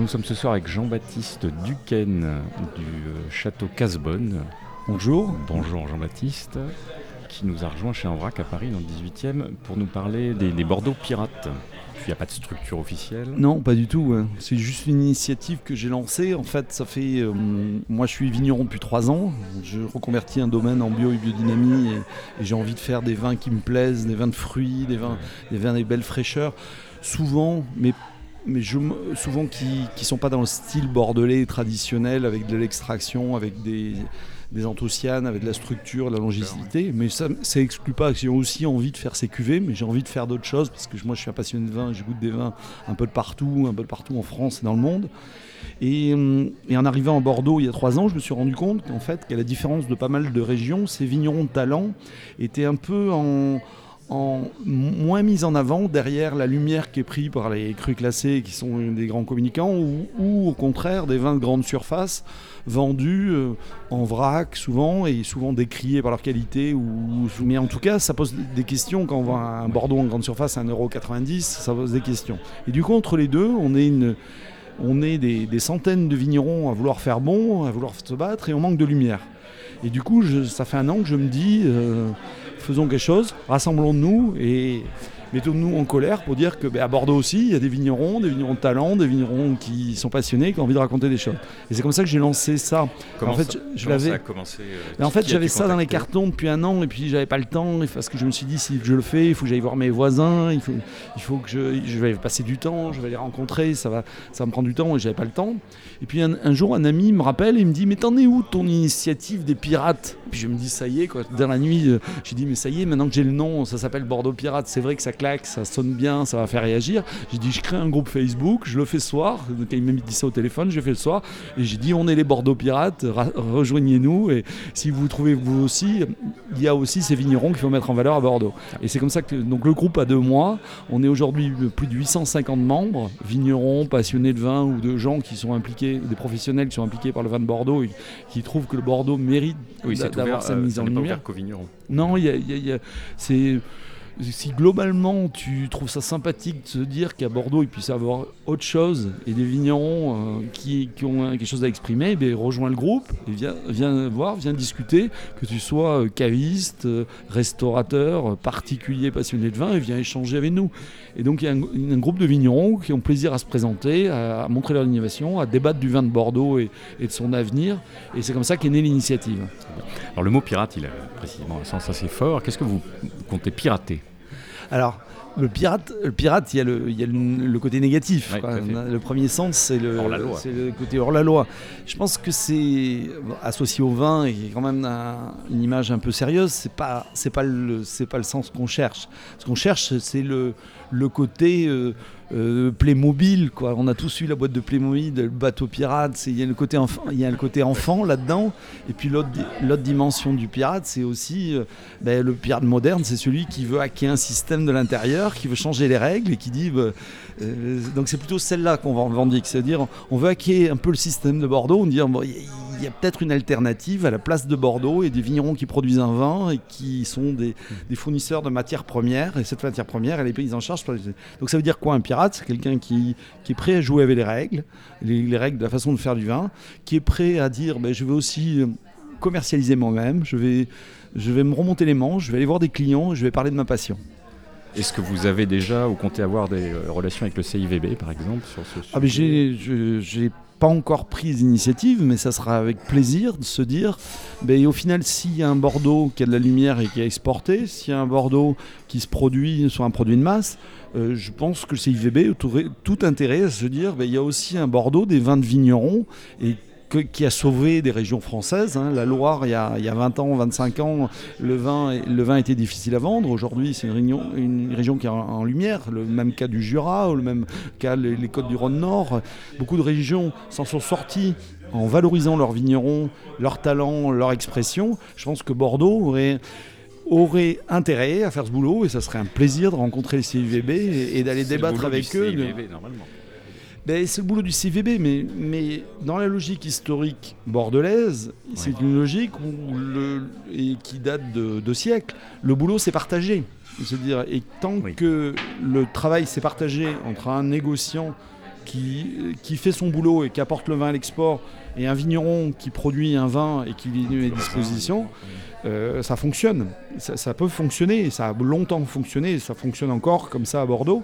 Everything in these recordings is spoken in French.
nous sommes ce soir avec Jean-Baptiste Duquesne du euh, château Casbonne. Bonjour. Bonjour Jean-Baptiste, qui nous a rejoint chez Envrac à Paris dans le 18e pour nous parler des, des Bordeaux pirates. Il n'y a pas de structure officielle Non, pas du tout. C'est juste une initiative que j'ai lancée. En fait, ça fait. euh, moi, je suis vigneron depuis trois ans. Je reconvertis un domaine en bio et biodynamie et, et j'ai envie de faire des vins qui me plaisent, des vins de fruits, des vins, des vins des belles fraîcheurs. Souvent, mais mais je, souvent qui ne sont pas dans le style bordelais traditionnel avec de l'extraction, avec des, des anthocyanes, avec de la structure, de la longévité. Mais ça ça exclut pas que j'ai aussi envie de faire ces cuvées, mais j'ai envie de faire d'autres choses parce que moi je suis un passionné de vin, je goûte des vins un peu de partout, un peu de partout en France et dans le monde. Et, hum, et en arrivant à Bordeaux il y a trois ans, je me suis rendu compte qu'en fait, qu'à la différence de pas mal de régions, ces vignerons de talent étaient un peu en, moins mis en avant derrière la lumière qui est prise par les crus classés qui sont des grands communicants ou, ou au contraire des vins de grande surface vendus euh, en vrac souvent et souvent décriés par leur qualité ou mais en tout cas ça pose des questions quand on voit un Bordeaux en grande surface à 1,90€ ça pose des questions et du coup entre les deux on est une on est des, centaines de vignerons à vouloir faire bon, à vouloir se battre et on manque de lumière. Et du coup, ça fait un an que je me dis, euh, faisons quelque chose, rassemblons-nous et mettons-nous en colère pour dire que ben, à Bordeaux aussi, il y a des vignerons, des vignerons de talent, des vignerons qui sont passionnés, qui ont envie de raconter des choses. Et c'est comme ça que j'ai lancé ça. Comment en fait, ça- je, l'avais. a commencé euh, Mais en fait, j'avais ça dans les cartons depuis un an et puis j'avais pas le temps parce que je me suis dit si je le fais, il faut que j'aille voir mes voisins, il faut, il faut que je, je vais passer du temps, je vais les rencontrer, ça va, ça va me prendre du temps et j'avais pas le temps. Et puis un, un jour, un ami me rappelle et il me dit mais t'en es où ton initiative des pirates? Puis je me dis ça y est quoi. Dans la nuit, euh, j'ai dit mais ça y est, maintenant que j'ai le nom, ça s'appelle Bordeaux Pirates. C'est vrai que ça claque, ça sonne bien, ça va faire réagir. J'ai dit je crée un groupe Facebook, je le fais ce soir. Donc il m'a dit ça au téléphone, je l'ai fait le soir et j'ai dit on est les Bordeaux Pirates, ra- rejoignez-nous et si vous trouvez vous aussi, il y a aussi ces vignerons qu'il faut mettre en valeur à Bordeaux. Et c'est comme ça que donc le groupe a deux mois. On est aujourd'hui plus de 850 membres, vignerons, passionnés de vin ou de gens qui sont impliqués, des professionnels qui sont impliqués par le vin de Bordeaux et qui trouvent que le Bordeaux mérite Oui, d'avoir sa euh, mise en lumière. Non, il y a- y a- y a- c'est si globalement tu trouves ça sympathique de se dire qu'à Bordeaux il puisse y avoir autre chose et des vignerons euh, qui, qui ont quelque chose à exprimer, ben, rejoins le groupe et viens, viens voir, viens discuter, que tu sois euh, caviste, euh, restaurateur, particulier passionné de vin, et viens échanger avec nous. Et donc il y a un, groupe de vignerons qui ont plaisir à se présenter, à, montrer leur innovation, à débattre du vin de Bordeaux et de son avenir. Et c'est comme ça qu'est née l'initiative. Alors le mot pirate, il a précisément un sens assez fort. Qu'est-ce que vous comptez pirater? Alors, le pirate, le pirate, il y a le, il y a le, le côté négatif. Ouais, quoi. Le premier sens, c'est le, côté hors la loi. Je pense que c'est associé au vin et quand même un- une image un peu sérieuse. C'est pas, c'est pas le, c'est pas le sens qu'on cherche. Ce qu'on cherche, c'est le, le côté euh, euh, Playmobil. Quoi. On a tous eu la boîte de Playmobil, le bateau pirate. Il y a le côté enfant, enfant là-dedans. Et puis l'autre, di- l'autre dimension du pirate, c'est aussi euh, ben, le pirate moderne, c'est celui qui veut hacker un système de l'intérieur, qui veut changer les règles et qui dit. bah, donc c'est plutôt celle-là qu'on va revendique, c'est-à-dire on veut hacker un peu le système de Bordeaux, on dit il y a peut-être une alternative à la place de Bordeaux et des vignerons qui produisent un vin et qui sont des, des fournisseurs de matières premières et cette matière première elle est prise en charge. Donc ça veut dire quoi un pirate? C'est quelqu'un qui, qui est prêt à jouer avec les règles, les, les règles de la façon de faire du vin, qui est prêt à dire ben, je veux aussi euh, commercialiser moi-même, je vais, je vais me remonter les manches, je vais aller voir des clients, je vais parler de ma passion. Est-ce que vous avez déjà ou comptez avoir des euh, relations avec le CIVB, par exemple, sur ce sujet? Ah j'ai pas encore pris d'initiative, mais ça sera avec plaisir de se dire, ben, au final, s'il y a un Bordeaux qui a de la lumière et qui est exporté, s'il y a un Bordeaux qui se produit sur un produit de masse, euh, je pense que le CIVB aurait tout intérêt à se dire, ben, il y a aussi un Bordeaux des vins de vignerons et que- qui a sauvé des régions françaises. hein. La Loire, il y, a, il y a 20 ans, 25 ans, le vin, le vin était difficile à vendre. Aujourd'hui, c'est une région, une région qui est en, en lumière. Le même cas du Jura, ou le même cas les, les côtes du Rhône-Nord. Beaucoup de régions s'en sont sorties en valorisant leurs vignerons, leurs talents, leur expression. Je pense que Bordeaux aurait aurait intérêt à faire ce boulot et ça serait un plaisir de rencontrer le CIVB et, et d'aller débattre avec eux. CIVB, normalement. Ben, c'est le boulot du CVB, mais, mais dans la logique historique bordelaise, c'est une logique où le, et qui date de, de siècles. Le boulot, c'est partagé. C'est-à-dire, et tant Oui. que le travail s'est partagé entre un négociant qui, qui fait son boulot et qui apporte le vin à l'export, et un vigneron qui produit un vin et qui lui met à disposition, euh, ça fonctionne. Ça, peut fonctionner, ça a longtemps fonctionné, ça fonctionne encore comme ça à Bordeaux.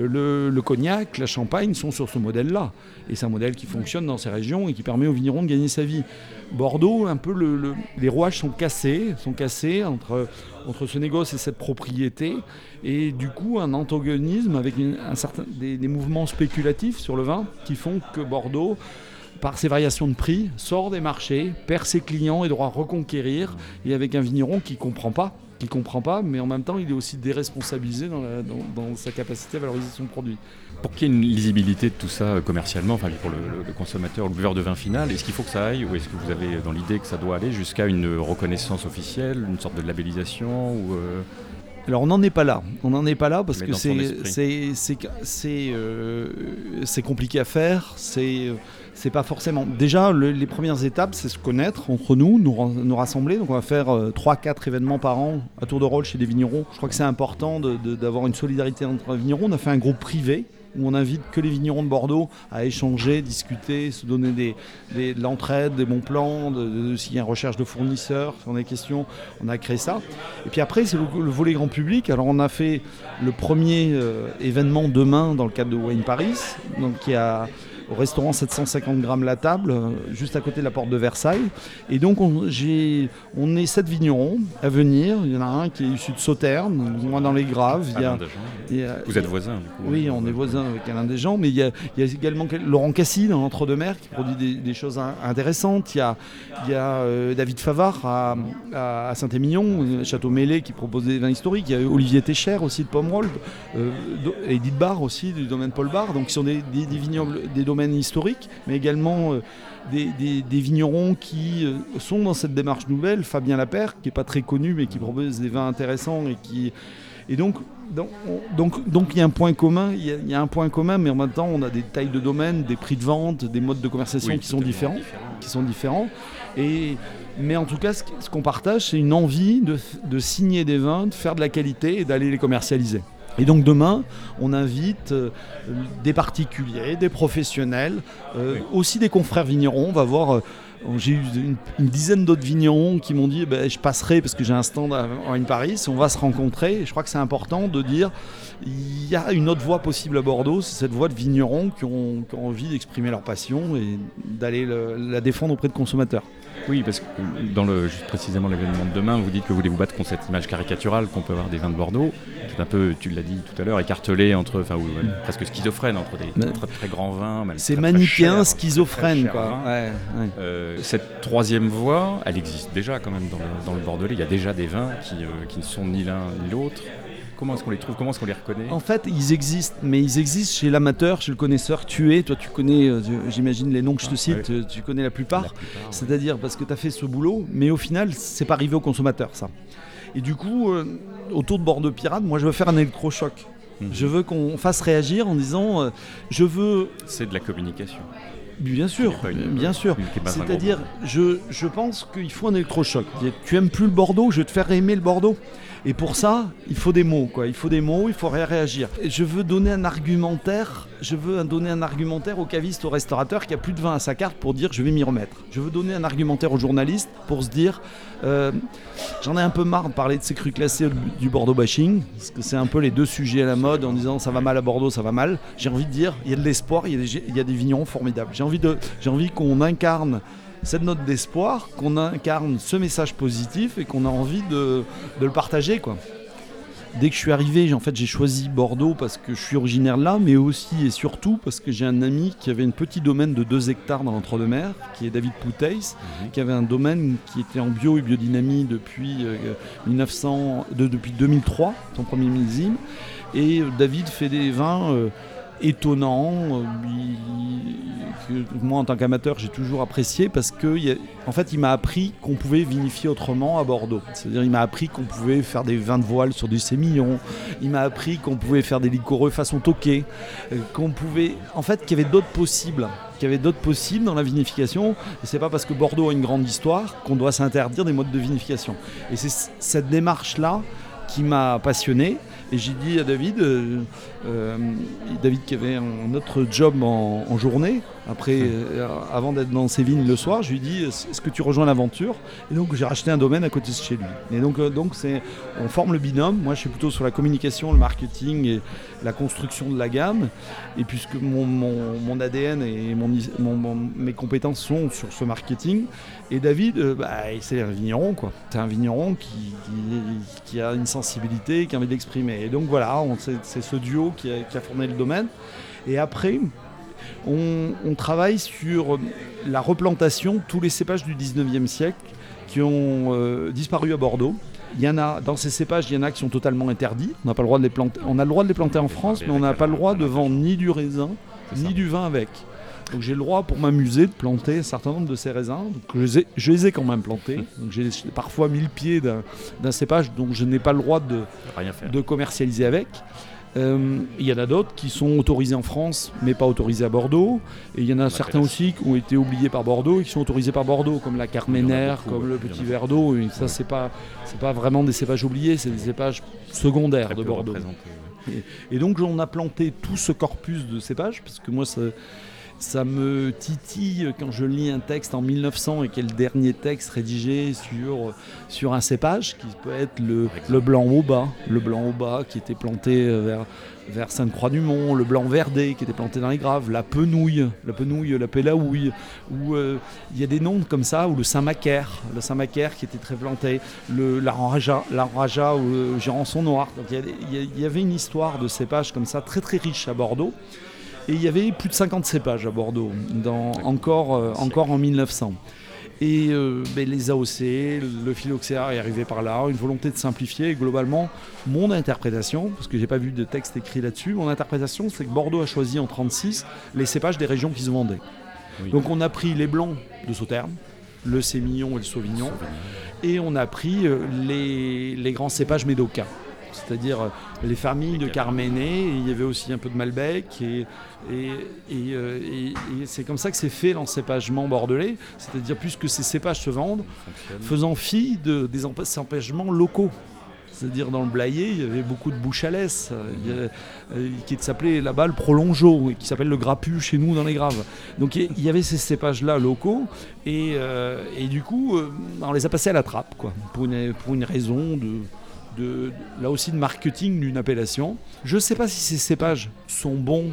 Le, le cognac, la champagne sont sur ce modèle-là. Et c'est un modèle qui fonctionne dans ces régions et qui permet au vigneron de gagner sa vie. Bordeaux, un peu, le, le- les rouages sont cassés, sont cassés entre, entre ce négoce et cette propriété. Et du coup, un antagonisme avec un certain, des mouvements spéculatifs sur le vin qui font que Bordeaux, par ses variations de prix, sort des marchés, perd ses clients et doit reconquérir. Et avec un vigneron qui ne comprend pas, qui comprend pas, mais en même temps, il est aussi déresponsabilisé dans, sa capacité à valoriser son produit. Pour qu'il y ait une lisibilité de tout ça euh, commercialement, enfin pour le, consommateur, le buveur de vin final, est-ce qu'il faut que ça aille ou est-ce que vous avez dans l'idée que ça doit aller jusqu'à une reconnaissance officielle, une sorte de labellisation euh, Alors on n'en est pas là. On n'en est pas là parce Mais que c'est euh, c'est compliqué à faire. C'est c'est pas forcément. Déjà le- les premières étapes, c'est se connaître entre nous, nous, nous rassembler. Donc on va faire 3-4 événements par an à tour de rôle chez des vignerons. Je crois que c'est important d'avoir une solidarité entre vignerons. On a fait un groupe privé où on invite que les vignerons de Bordeaux à échanger, discuter, se donner de l'entraide, des bons plans, s'il y a une recherche de fournisseurs, si on a des questions, on a créé ça. Et puis après, c'est le, le volet grand public. Alors on a fait le premier euh, événement demain dans le cadre de Wine Paris, qui a au restaurant 750 grammes la table, euh, juste à côté de la porte de Versailles. Et donc on, est sept vignerons à venir. Il y en a un qui est issu de Sauternes, moi dans les Graves. Il y a- Alain Dagen il y a- Vous êtes voisins du coup oui, on est voisins avec Alain Desjans, mais il y a, il y a également Laurent Cassis dans l'Entre-deux-Mers qui produit des, des choses in- intéressantes. Il y a, il y a, euh, David Favard à, Saint-Émilion, euh, Château Mêlé qui propose des vins historiques. Il y a Olivier Técher aussi de Pomerol, euh, Do- Edith Barr aussi du domaine Paul Barr. Donc, ce sont des, des, des vignobles, des domaines historiques, mais également euh, des, des- des vignerons qui euh, sont dans cette démarche nouvelle. Fabien Lapère, qui n'est pas très connu, mais qui propose des vins intéressants et qui. Et donc, donc, on- donc, donc il y a un point commun, il y, a, il y a un point commun, mais en même temps, on a des tailles de domaine, des prix de vente, des modes de conversation Oui, qui sont différents, qui sont différents. Et mais en tout cas, ce, ce qu'on partage, c'est une envie de, de signer des vins, de faire de la qualité et d'aller les commercialiser. Et donc demain, on invite euh, des particuliers, des professionnels, euh, Oui. aussi des confrères vignerons. On va voir. J'ai eu une, une dizaine d'autres vignerons qui m'ont dit eh ben, je passerai parce que j'ai un stand à Wine Paris, on va se rencontrer. Et je crois que c'est important de dire il y a une autre voie possible à Bordeaux, c'est cette voie de vignerons qui ont, qui ont envie d'exprimer leur passion et d'aller le- la défendre auprès de consommateurs. Oui, parce que dans le, juste précisément l'événement de demain, vous dites que vous voulez vous battre contre cette image caricaturale qu'on peut avoir des vins de Bordeaux, qui est un peu, tu l'as dit tout à l'heure, écartelé entre, enfin, ou, ouais, presque schizophrène entre des très, très grands vins. C'est manichéen, schizophrène. très, très Quoi. chers vins. Ouais, ouais. Euh, cette troisième voie, elle existe déjà quand même dans le, dans le Bordelais. Il y a déjà des vins qui, euh, qui ne sont ni l'un ni l'autre. Comment est-ce qu'on les trouve? Comment est-ce qu'on les reconnaît? En fait, ils existent, mais ils existent chez l'amateur, chez le connaisseur. Tu es, toi, tu connais, euh, j'imagine les noms que je te Ah, cite, euh, tu connais la plupart. C'est-à-dire parce que tu as fait ce boulot, mais au final, c'est pas arrivé au consommateur, ça. Et du coup, euh, autour de Bordeaux Pirate, moi, je veux faire un électrochoc. Mhm. Je veux qu'on fasse réagir en disant, euh, je veux, C'est de la communication. Bien sûr, une- bien sûr. C'est-à-dire, je, je pense qu'il faut un électrochoc. Tu aimes plus le Bordeaux, je vais te faire aimer le Bordeaux. Et pour ça, il faut des mots, quoi. Il faut des mots, il faut ré- réagir. Je veux donner un argumentaire. Je veux donner un argumentaire au caviste, au restaurateur qui a plus de vin à sa carte pour dire je vais m'y remettre. Je veux donner un argumentaire aux journalistes pour se dire euh, j'en ai un peu marre de parler de ces crus classés du Bordeaux bashing parce que c'est un peu les deux sujets à la mode en disant ça va mal à Bordeaux, ça va mal. J'ai envie de dire il y a de l'espoir, il y a des, vignerons formidables. J'ai envie envie qu'on incarne cette note d'espoir, qu'on incarne ce message positif et qu'on a envie de, de le partager. Quoi. Dès que je suis arrivé, j'ai- en fait, j'ai choisi Bordeaux parce que je suis originaire de là, mais aussi et surtout parce que j'ai un ami qui avait un petit domaine de 2 hectares dans l'entre-deux-mers, qui est David Pouteis, Mhm. qui avait un domaine qui était en bio et biodynamie depuis, euh, 1900, de- depuis 2003, son premier millésime. Et euh, David fait des vins euh, étonnants, euh, il- que moi en tant qu'amateur j'ai toujours apprécié parce que en fait il m'a appris qu'on pouvait vinifier autrement à Bordeaux. C'est-à-dire il m'a appris qu'on pouvait faire des vins de voile sur du sémillon, il m'a appris qu'on pouvait faire des liquoreux façon toqué, euh, qu'on pouvait en fait qu'il y avait d'autres possibles qu'il y avait d'autres possibles dans la vinification. Et c'est pas parce que Bordeaux a une grande histoire qu'on doit s'interdire des modes de vinification. Et c'est cette démarche-là qui m'a passionné. Et j'ai dit à David, euh, euh, David qui avait un autre job en, journée, après, euh, avant d'être dans ses vignes le soir, je lui dit Est-ce que tu rejoins l'aventure? Et donc j'ai racheté un domaine à côté de chez lui. Et donc, donc c'est, on forme le binôme. Moi je suis plutôt sur la communication, le marketing et la construction de la gamme. Et puisque mon, ADN et mes compétences sont sur ce marketing, et David, bah, c'est un vigneron, quoi. C'est un vigneron qui, a une sensibilité, qui a envie d'exprimer. Et donc voilà, c'est ce duo qui a, qui a formé le domaine. Et après, on, travaille sur la replantation de tous les cépages du 19e siècle qui ont euh, disparu à Bordeaux. Il y en a, dans ces cépages, il y en a qui sont totalement interdits. On n'a pas le droit de les planter. On a le droit de les planter en France, mais on n'a pas le droit de vendre ni du raisin, ni du vin avec. Donc j'ai le droit pour m'amuser de planter un certain nombre de ces raisins. je, les ai, je, les ai, quand même plantés. Donc j'ai parfois mis le pied d'un cépage dont je n'ai pas le droit de, de commercialiser avec. Euh, il y en a d'autres qui sont autorisés en France, mais pas autorisés à Bordeaux. Et il y en a certains aussi qui ont été oubliés par Bordeaux et qui sont autorisés par Bordeaux, comme la Carménère, comme le Petit Verre d'eau. Et ça, c'est pas, c'est pas vraiment des cépages oubliés, c'est des cépages secondaires de Bordeaux. Et, et, donc, on a planté tout ce corpus de cépages, parce que moi, ça ça me titille quand je lis un texte en 1900 et quel dernier texte rédigé sur, sur un cépage qui peut être le, le blanc au bas, le blanc au bas qui était planté vers, vers Sainte-Croix-du-Mont, le blanc verdé qui était planté dans les graves, la penouille, la penouille, la pélaouille, où euh, il y a des noms comme ça, ou le Saint-Macaire, le Saint-Macaire qui était très planté, le, la Raja, ou le Gérançon noir. il y, avait une histoire de cépage comme ça très très riche à Bordeaux. Et il y avait plus de 50 cépages à Bordeaux, dans, encore, euh, encore en 1900. Et euh, ben, les AOC, le phylloxéra est arrivé par là, une volonté de simplifier. Et globalement, mon interprétation, parce que j'ai pas vu de texte écrit là-dessus, mon interprétation, c'est que Bordeaux a choisi en 36 les cépages des régions qui se vendaient. Donc on a pris les blancs de Sauternes, le Sémillon et le Sauvignon, et on a pris euh, les, les grands cépages médocains c'est-à-dire euh, les familles de Carménée, il y avait aussi un peu de Malbec, et, euh, et, c'est comme ça que c'est fait l'encépagement bordelais, c'est-à-dire puisque ces cépages se vendent, faisant fi de, des empêchements locaux. C'est-à-dire dans le Blayet, il y avait beaucoup de bouche à euh, qui s'appelait là-bas le prolongeau, qui s'appelle le grappu chez nous dans les graves. Donc il y avait ces cépages-là locaux, et, du coup, on les a passés à la trappe, quoi, pour pour une raison de, là aussi de marketing d'une appellation. Je ne sais pas si ces cépages sont bons,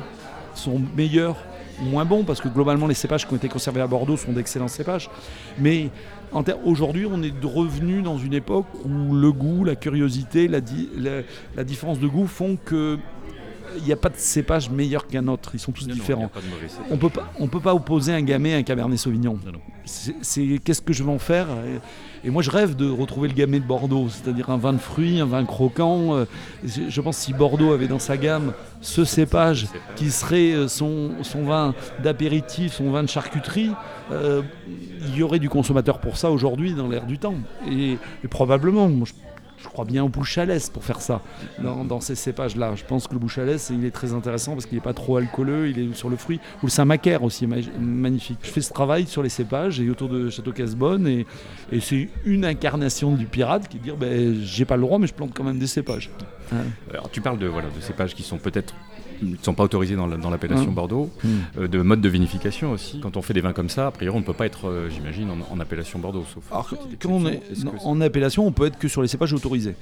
sont meilleurs ou moins bons, parce que globalement les cépages qui ont été conservés à Bordeaux sont d'excellents cépages. Mais aujourd'hui, on est revenu dans une époque où le goût, la curiosité, la, la différence de goût font que il n'y a pas de cépage meilleur qu'un autre, ils sont tous différents. on peut pas, on peut pas opposer un gamay à un cabernet sauvignon. C'est qu'est-ce que je vais en faire? Et, moi je rêve de retrouver le gamay de Bordeaux, c'est-à-dire un vin de fruits, un vin croquant. Euh, je pense si Bordeaux avait dans sa gamme ce cépage qui serait euh, son, son vin d'apéritif, son vin de charcuterie, euh, il y aurait du consommateur pour ça aujourd'hui dans l'air du temps. Et, probablement, je crois bien au bouche à pour faire ça, dans, ces cépages-là. Je pense que le bouche à il est très intéressant parce qu'il n'est pas trop alcooleux, il est sur le fruit. Ou le Saint-Macaire aussi, magnifique. Je fais ce travail sur les cépages et autour de Château Casbonne, et, c'est une incarnation du pirate qui dit ben, j'ai pas le droit, mais je plante quand même des cépages. Alors, tu parles de, voilà, de cépages qui sont peut-être ne sont pas autorisés dans l'appellation mmh. Bordeaux, mmh. Euh, de mode de vinification aussi. Quand on fait des vins comme ça, a priori, on ne peut pas être, euh, j'imagine, en, appellation Bordeaux, sauf. Alors, quand on est, en appellation, on peut être que sur les cépages autorisés.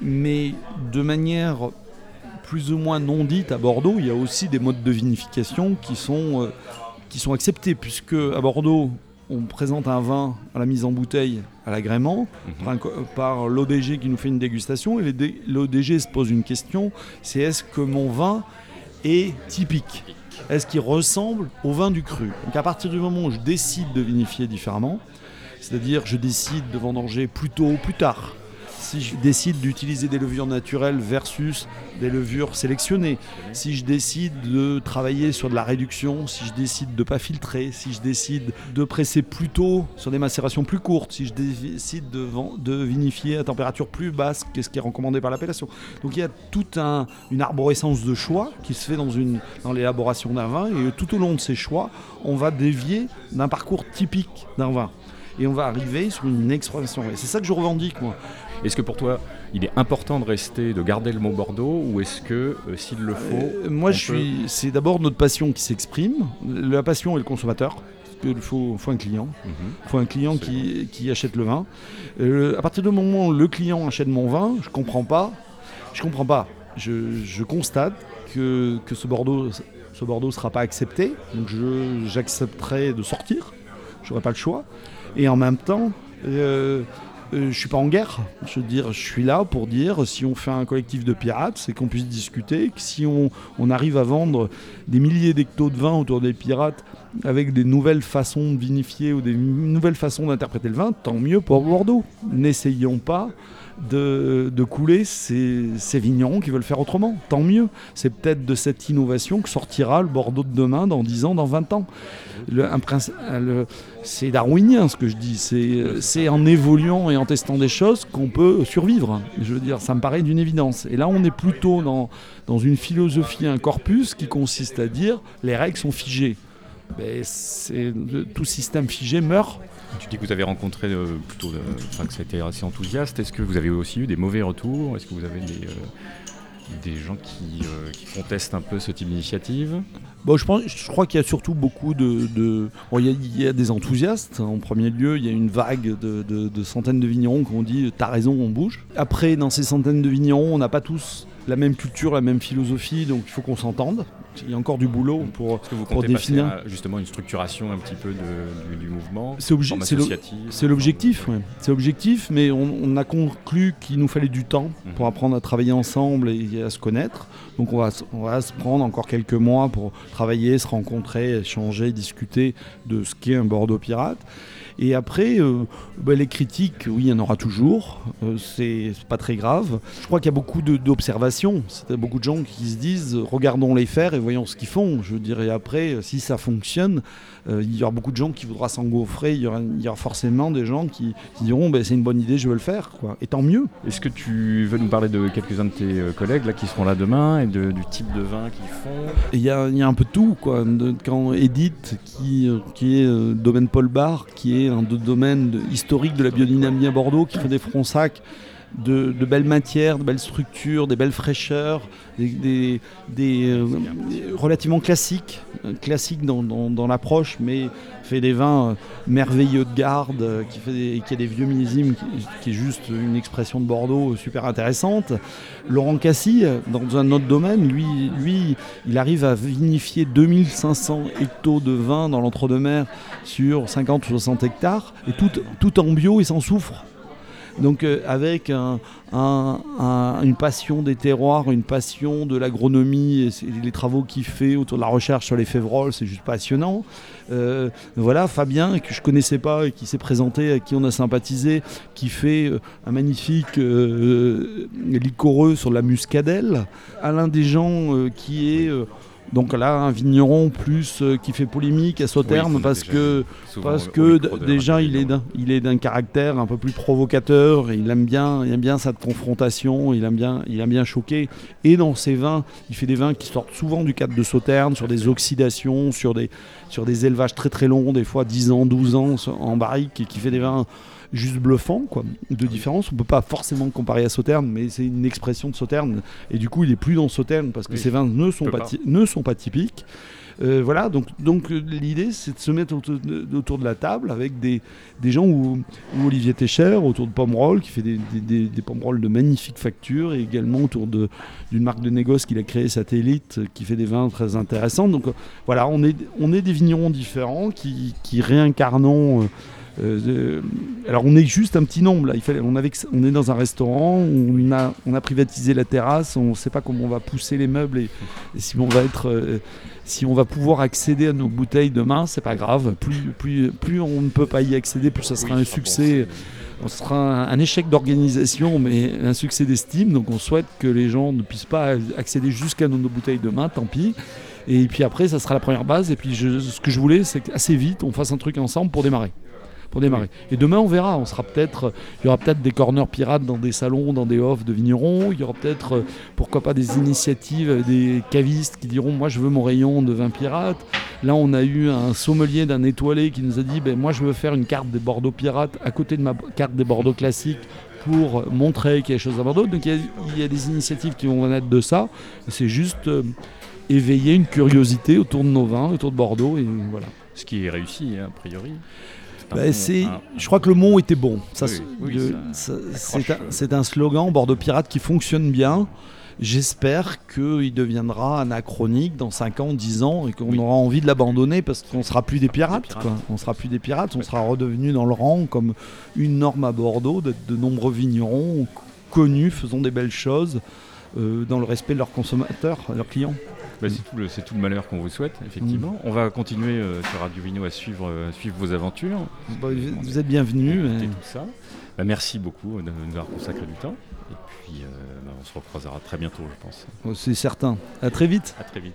Mais de manière plus ou moins non dite à Bordeaux, il y a aussi des modes de vinification qui sont, euh, qui sont acceptés, puisque à Bordeaux, on présente un vin à la mise en bouteille à l'agrément mhm. par, l'ODG qui nous fait une dégustation et l'ODG se pose une question, c'est est-ce que mon vin est typique. Est-ce qu'il ressemble au vin du cru? Donc à partir du moment où je décide de vinifier différemment, c'est-à-dire je décide de vendanger plus tôt ou plus tard, si je décide d'utiliser des levures naturelles versus des levures sélectionnées, si je décide de travailler sur de la réduction, si je décide de ne pas filtrer, si je décide de presser plus tôt sur des macérations plus courtes, si je décide de, vinifier à température plus basse que ce qui est recommandé par l'appellation. Donc il y a toute un, une arborescence de choix qui se fait dans l'élaboration d'un vin et tout au long de ces choix, on va dévier d'un parcours typique d'un vin et on va arriver sur une exploration. Et c'est ça que je revendique, moi. Est-ce que pour toi, il est important de rester, de garder le mot Bordeaux, ou est-ce que, s'il le faut, moi je suis, c'est d'abord notre passion qui s'exprime. La passion est le consommateur qu'il faut, faut, un client. Il mhm. faut un client qui, qui, achète le vin. à partir du moment où le client achète mon vin, je comprends pas. Je comprends pas. Je, je constate que, que, ce Bordeaux ce Bordeaux ne sera pas accepté, donc j'accepterai de sortir, je n'aurai pas le choix. Et en même temps, euh, euh, je suis pas en guerre. Je dire, suis là pour dire si on fait un collectif de pirates, c'est qu'on puisse discuter, que si on, on, arrive à vendre des milliers d'hectos de vin autour des pirates avec des nouvelles façons de vinifier ou des nouvelles façons d'interpréter le vin, tant mieux pour Bordeaux. N'essayons pas de, couler ces, vignerons qui veulent faire autrement. Tant mieux. C'est peut-être de cette innovation que sortira le Bordeaux de demain, dans 10 ans, dans 20 ans. c'est darwinien ce que je dis. C'est en évoluant et en testant des choses qu'on peut survivre. Je veux dire, ça me paraît d'une évidence. Et là, on est plutôt dans, dans une philosophie, un corpus qui consiste à dire les règles sont figées. Mais tout système figé meurt tu dis que vous avez rencontré euh, plutôt, euh, enfin que ça a été assez enthousiaste. Est-ce que vous avez aussi eu des mauvais retours? Est-ce que vous avez des, euh, des gens qui, contestent un peu ce type d'initiative? Bon, je, pense, je crois qu'il y a surtout beaucoup de. il, y a, des enthousiastes. En premier lieu, il y a une vague de, de centaines de vignerons qui ont dit T'as raison, on bouge. Après, dans ces centaines de vignerons, on n'a pas tous la même culture, la même philosophie, donc il faut qu'on s'entende il y a encore du boulot pour, que vous pour définir. À, justement une structuration un petit peu du, mouvement. C'est l'objectif, c'est objectif, mais on, a conclu qu'il nous fallait du temps mhm. pour apprendre à travailler ensemble et à se connaître. Donc on va, on va se prendre encore quelques mois pour travailler, se rencontrer, échanger, discuter de ce qu'est un Bordeaux pirate. Et après, euh, bah, les critiques, oui, il y en aura toujours. Euh, c'est pas très grave. Je crois qu'il y a beaucoup d'observations. C'est beaucoup de gens qui se disent regardons les faire et voyons ce qu'ils font. Je dirais après, si ça fonctionne, euh, il y aura beaucoup de gens qui voudront s'engouffrer. Il, y aura forcément des gens qui, diront ben, c'est une bonne idée, je veux le faire. Quoi. Et tant mieux. Est-ce que tu veux nous parler de quelques-uns de tes collègues là, qui seront là demain et du type de vin qu'ils font? Il y, a, un peu tout. Quoi. quand Edith, qui, qui est domaine Paul Bar, qui est un domaine historique de la biodynamie à Bordeaux qui fait des fronsacs de, de, belles matières, de belles structures, des belles fraîcheurs, des, euh, relativement classiques, euh, classiques dans, l'approche, mais fait des vins euh, merveilleux de garde, qui, fait qui a des vieux millésimes, qui, est juste une expression de Bordeaux super intéressante. Laurent Cassis, dans un autre domaine, lui, lui il arrive à vinifier 2500 hectos de vin dans l'entre-deux-mer sur 50 ou 60 hectares, et tout, tout en bio, il s'en souffre. Donc euh, avec une passion des terroirs, une passion de l'agronomie et les travaux qu'il fait autour de la recherche sur les févroles, c'est juste passionnant. Euh, voilà, Fabien, que je connaissais pas et qui s'est présenté, à qui on a sympathisé, qui fait euh, un magnifique licoreux sur la muscadelle. Alain Desgens, qui est donc là, un vigneron plus euh, qui fait polémique à Sauternes parce que, parce que déjà il est d'un, il est d'un caractère un peu plus provocateur. il aime bien, il aime bien cette confrontation. Il aime bien, il aime bien choquer. Et dans ses vins, il fait des vins qui sortent souvent du cadre de Sauternes sur des oxydations, sur des, sur des élevages très très longs, des fois 10 ans, 12 ans en barrique, et qui fait des vins juste bluffant quoi, de différence. On peut pas forcément comparer à Sauterne, mais c'est une expression de Sauterne. Et du coup, il est plus dans Sauterne parce que ces vins ne sont pas, ne sont pas typiques. Euh, voilà, donc, donc euh, l'idée c'est de se mettre autour de, la table avec des, des gens où, Olivier Técher, autour de Pomerol, qui fait des, des, des de magnifiques factures, et également autour d'une marque de négoce qu'il a créée, Satellite, qui fait des vins très intéressants. Donc euh, voilà, on est, on est des vignerons différents qui, qui réincarnons. Euh, alors on est juste un petit nombre là. Il fallait, on, avait, on est dans un restaurant, on a, on a privatisé la terrasse, on ne sait pas comment on va pousser les meubles et, si on va être, euh, si on va pouvoir accéder à nos bouteilles demain, c'est pas grave. Plus, plus, plus on ne peut pas y accéder, plus ça sera un succès. Ce sera un, échec d'organisation, mais un succès d'estime. Donc on souhaite que les gens ne puissent pas accéder jusqu'à nos, nos bouteilles demain, tant pis. Et puis après, ça sera la première base. Et puis ce que je voulais, c'est qu'assez vite, on fasse un truc ensemble pour démarrer pour démarrer. Et demain, on verra. On sera peut-être, il y aura peut-être des corners pirates dans des salons, dans des offs de vignerons. Il y aura peut-être, pourquoi pas, des initiatives, des cavistes qui diront, moi, je veux mon rayon de vin pirate. Là, on a eu un sommelier d'un étoilé qui nous a dit, ben, moi, je veux faire une carte des Bordeaux pirates à côté de ma carte des Bordeaux classiques pour montrer qu'il y a des choses à Bordeaux. Donc il y a, il y a des initiatives qui vont naître de ça. C'est juste euh, éveiller une curiosité autour de nos vins, autour de Bordeaux. Et voilà. Ce qui est réussi, hein, a priori. Bah, c'est- un- je crois que le mot était bon. Ça, Oui, se- oui, le- ça ça- c'est un, slogan Bordeaux Pirate qui fonctionne bien. J'espère qu'il deviendra anachronique dans 5 ans, 10 ans et qu'on Oui. aura envie de l'abandonner parce qu'on sera plus des sera plus des pirates. quoi. On sera plus des pirates, on sera redevenu dans le rang comme une norme à Bordeaux d'être de nombreux vignerons connus, faisant des belles choses dans le respect de leurs consommateurs, de leurs clients. Bah, c'est, tout le, c'est tout le malheur qu'on vous souhaite, effectivement. Mm. On va continuer euh, sur Radio Vino à suivre, euh, suivre vos aventures. Bah, vous êtes et- tout ça. Bah, merci beaucoup de nous avoir consacré du temps. Et puis, euh, on se recroisera très bientôt, je pense. C'est certain. À très vite. À très vite.